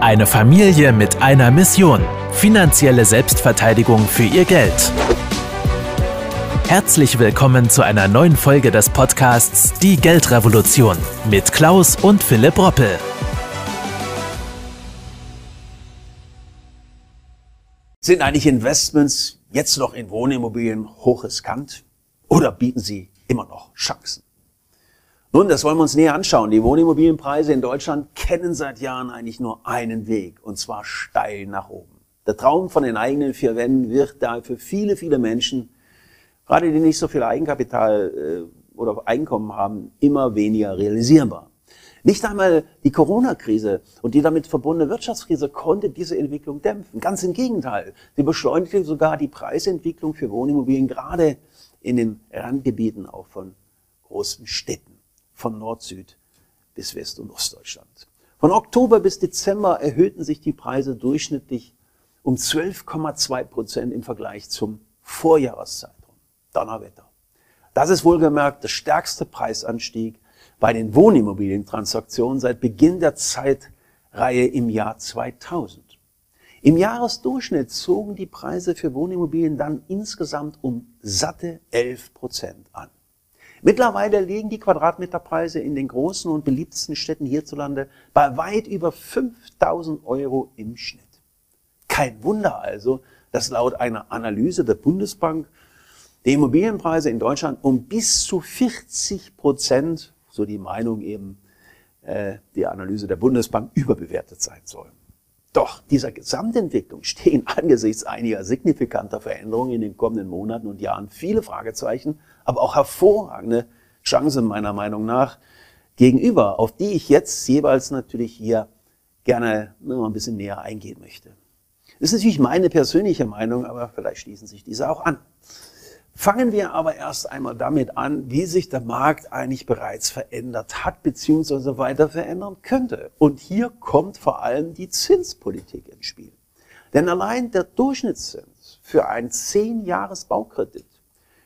Eine Familie mit einer Mission. Finanzielle Selbstverteidigung für ihr Geld. Herzlich willkommen zu einer neuen Folge des Podcasts Die Geldrevolution mit Klaus und Philipp Roppel. Sind eigentlich Investments jetzt noch in Wohnimmobilien hochriskant oder bieten sie immer noch Chancen? Nun, das wollen wir uns näher anschauen. Die Wohnimmobilienpreise in Deutschland kennen seit Jahren eigentlich nur einen Weg, und zwar steil nach oben. Der Traum von den eigenen vier Wänden wird da für viele, viele Menschen, gerade die nicht so viel Eigenkapital äh, oder Einkommen haben, immer weniger realisierbar. Nicht einmal die Corona-Krise und die damit verbundene Wirtschaftskrise konnte diese Entwicklung dämpfen. Ganz im Gegenteil. Sie beschleunigte sogar die Preisentwicklung für Wohnimmobilien, gerade in den Randgebieten auch von großen Städten von Nord-Süd bis West- und Ostdeutschland. Von Oktober bis Dezember erhöhten sich die Preise durchschnittlich um 12,2 Prozent im Vergleich zum Vorjahreszeitraum. Donnerwetter. Das ist wohlgemerkt der stärkste Preisanstieg bei den Wohnimmobilientransaktionen seit Beginn der Zeitreihe im Jahr 2000. Im Jahresdurchschnitt zogen die Preise für Wohnimmobilien dann insgesamt um satte 11 Prozent an. Mittlerweile liegen die Quadratmeterpreise in den großen und beliebtesten Städten hierzulande bei weit über 5000 Euro im Schnitt. Kein Wunder also, dass laut einer Analyse der Bundesbank die Immobilienpreise in Deutschland um bis zu 40 Prozent, so die Meinung eben, äh, die Analyse der Bundesbank überbewertet sein sollen. Doch dieser Gesamtentwicklung stehen angesichts einiger signifikanter Veränderungen in den kommenden Monaten und Jahren viele Fragezeichen, aber auch hervorragende Chancen meiner Meinung nach gegenüber, auf die ich jetzt jeweils natürlich hier gerne noch ein bisschen näher eingehen möchte. Das ist natürlich meine persönliche Meinung, aber vielleicht schließen sich diese auch an. Fangen wir aber erst einmal damit an, wie sich der Markt eigentlich bereits verändert hat bzw. weiter verändern könnte. Und hier kommt vor allem die Zinspolitik ins Spiel. Denn allein der Durchschnittszins für einen 10-Jahres-Baukredit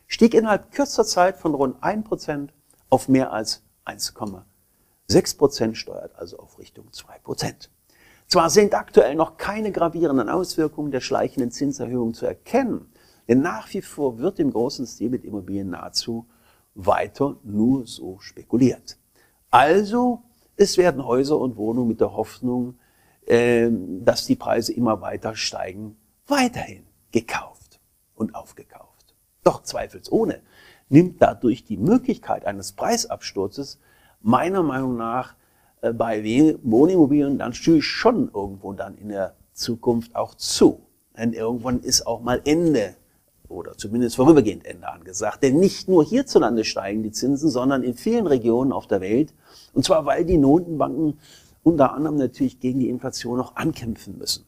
stieg innerhalb kürzer Zeit von rund 1% auf mehr als 1,6% steuert, also auf Richtung 2%. Zwar sind aktuell noch keine gravierenden Auswirkungen der schleichenden Zinserhöhung zu erkennen, denn nach wie vor wird im großen Stil mit Immobilien nahezu weiter nur so spekuliert. Also, es werden Häuser und Wohnungen mit der Hoffnung, äh, dass die Preise immer weiter steigen, weiterhin gekauft und aufgekauft. Doch zweifelsohne nimmt dadurch die Möglichkeit eines Preisabsturzes meiner Meinung nach äh, bei Wohnimmobilien dann schon irgendwo dann in der Zukunft auch zu. Denn irgendwann ist auch mal Ende oder zumindest vorübergehend Ende angesagt. Denn nicht nur hierzulande steigen die Zinsen, sondern in vielen Regionen auf der Welt. Und zwar, weil die Notenbanken unter anderem natürlich gegen die Inflation noch ankämpfen müssen.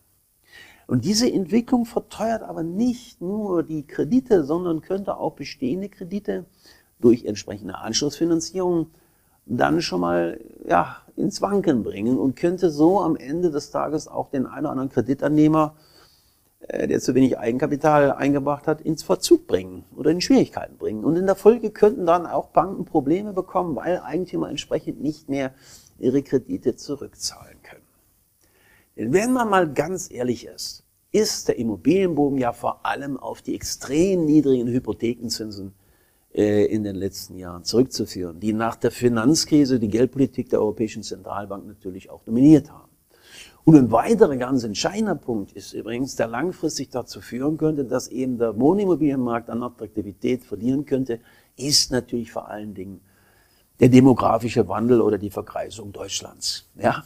Und diese Entwicklung verteuert aber nicht nur die Kredite, sondern könnte auch bestehende Kredite durch entsprechende Anschlussfinanzierung dann schon mal ja, ins Wanken bringen und könnte so am Ende des Tages auch den einen oder anderen Kreditannehmer der zu wenig Eigenkapital eingebracht hat, ins Verzug bringen oder in Schwierigkeiten bringen. Und in der Folge könnten dann auch Banken Probleme bekommen, weil Eigentümer entsprechend nicht mehr ihre Kredite zurückzahlen können. Denn wenn man mal ganz ehrlich ist, ist der Immobilienboom ja vor allem auf die extrem niedrigen Hypothekenzinsen äh, in den letzten Jahren zurückzuführen, die nach der Finanzkrise die Geldpolitik der Europäischen Zentralbank natürlich auch dominiert haben. Und ein weiterer ganz entscheidender Punkt ist übrigens, der langfristig dazu führen könnte, dass eben der Wohnimmobilienmarkt an Attraktivität verlieren könnte, ist natürlich vor allen Dingen der demografische Wandel oder die Verkreisung Deutschlands. Ja?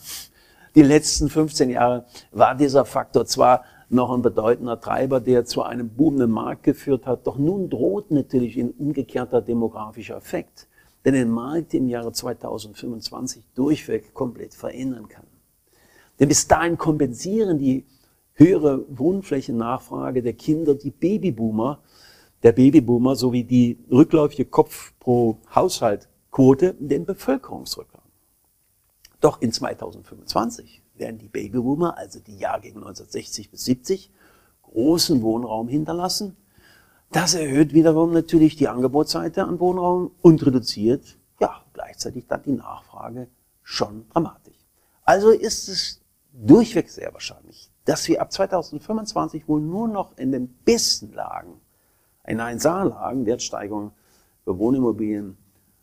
Die letzten 15 Jahre war dieser Faktor zwar noch ein bedeutender Treiber, der zu einem boomenden Markt geführt hat, doch nun droht natürlich ein umgekehrter demografischer Effekt, der den Markt im Jahre 2025 durchweg komplett verändern kann. Denn bis dahin kompensieren die höhere Wohnflächennachfrage der Kinder die Babyboomer, der Babyboomer sowie die rückläufige Kopf pro Haushaltquote den Bevölkerungsrückgang. Doch in 2025 werden die Babyboomer, also die Jahrgänge 1960 bis 70, großen Wohnraum hinterlassen. Das erhöht wiederum natürlich die Angebotsseite an Wohnraum und reduziert ja gleichzeitig dann die Nachfrage schon dramatisch. Also ist es durchweg sehr wahrscheinlich, dass wir ab 2025 wohl nur noch in den besten Lagen, in 1A-Lagen, Wertsteigerungen für Wohnimmobilien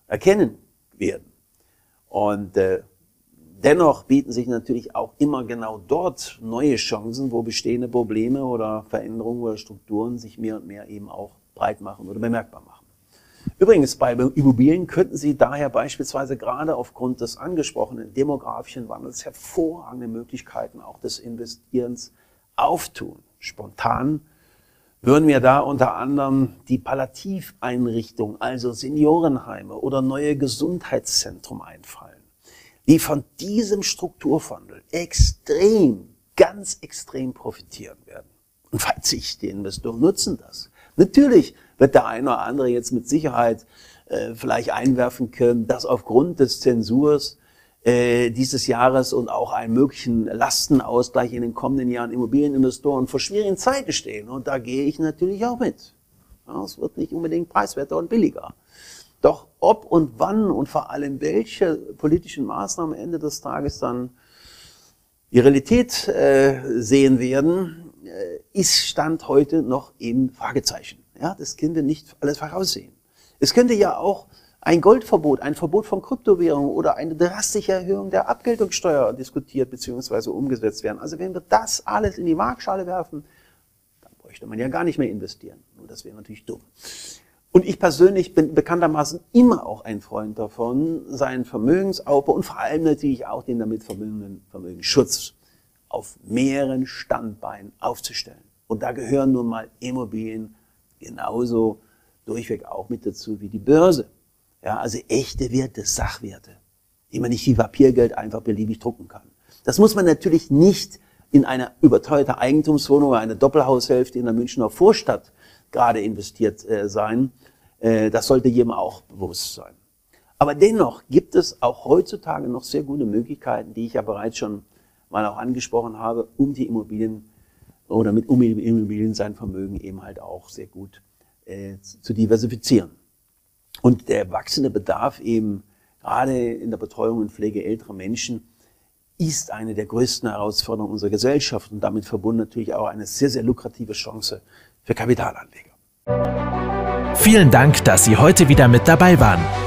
erkennen werden. Und äh, dennoch bieten sich natürlich auch immer genau dort neue Chancen, wo bestehende Probleme oder Veränderungen oder Strukturen sich mehr und mehr eben auch breit machen oder bemerkbar machen. Übrigens, bei Immobilien könnten Sie daher beispielsweise gerade aufgrund des angesprochenen demografischen Wandels hervorragende Möglichkeiten auch des Investierens auftun. Spontan würden wir da unter anderem die Palliativeinrichtung, also Seniorenheime oder neue Gesundheitszentrum einfallen, die von diesem Strukturwandel extrem, ganz extrem profitieren werden. Und falls sich die Investoren nutzen das. Natürlich wird der eine oder andere jetzt mit Sicherheit äh, vielleicht einwerfen können, dass aufgrund des Zensurs äh, dieses Jahres und auch einen möglichen Lastenausgleich in den kommenden Jahren Immobilieninvestoren vor schwierigen Zeiten stehen. Und da gehe ich natürlich auch mit. Ja, es wird nicht unbedingt preiswerter und billiger. Doch ob und wann und vor allem welche politischen Maßnahmen Ende des Tages dann die Realität äh, sehen werden, ist Stand heute noch im Fragezeichen. Ja, das wir nicht alles voraussehen. Es könnte ja auch ein Goldverbot, ein Verbot von Kryptowährungen oder eine drastische Erhöhung der Abgeltungssteuer diskutiert bzw. umgesetzt werden. Also wenn wir das alles in die Waagschale werfen, dann bräuchte man ja gar nicht mehr investieren. Nur das wäre natürlich dumm. Und ich persönlich bin bekanntermaßen immer auch ein Freund davon, seinen Vermögensaufbau und vor allem natürlich auch den damit verbundenen Vermögensschutz auf mehreren Standbeinen aufzustellen. Und da gehören nun mal Immobilien genauso durchweg auch mit dazu wie die Börse. Ja, also echte Werte, Sachwerte, die man nicht wie Papiergeld einfach beliebig drucken kann. Das muss man natürlich nicht in eine überteuerte Eigentumswohnung oder eine Doppelhaushälfte in der Münchner Vorstadt gerade investiert äh, sein. Äh, das sollte jedem auch bewusst sein. Aber dennoch gibt es auch heutzutage noch sehr gute Möglichkeiten, die ich ja bereits schon mal auch angesprochen habe, um die Immobilien oder mit um Immobilien sein Vermögen eben halt auch sehr gut äh, zu diversifizieren. Und der wachsende Bedarf eben gerade in der Betreuung und Pflege älterer Menschen ist eine der größten Herausforderungen unserer Gesellschaft und damit verbunden natürlich auch eine sehr, sehr lukrative Chance für Kapitalanleger. Vielen Dank, dass Sie heute wieder mit dabei waren.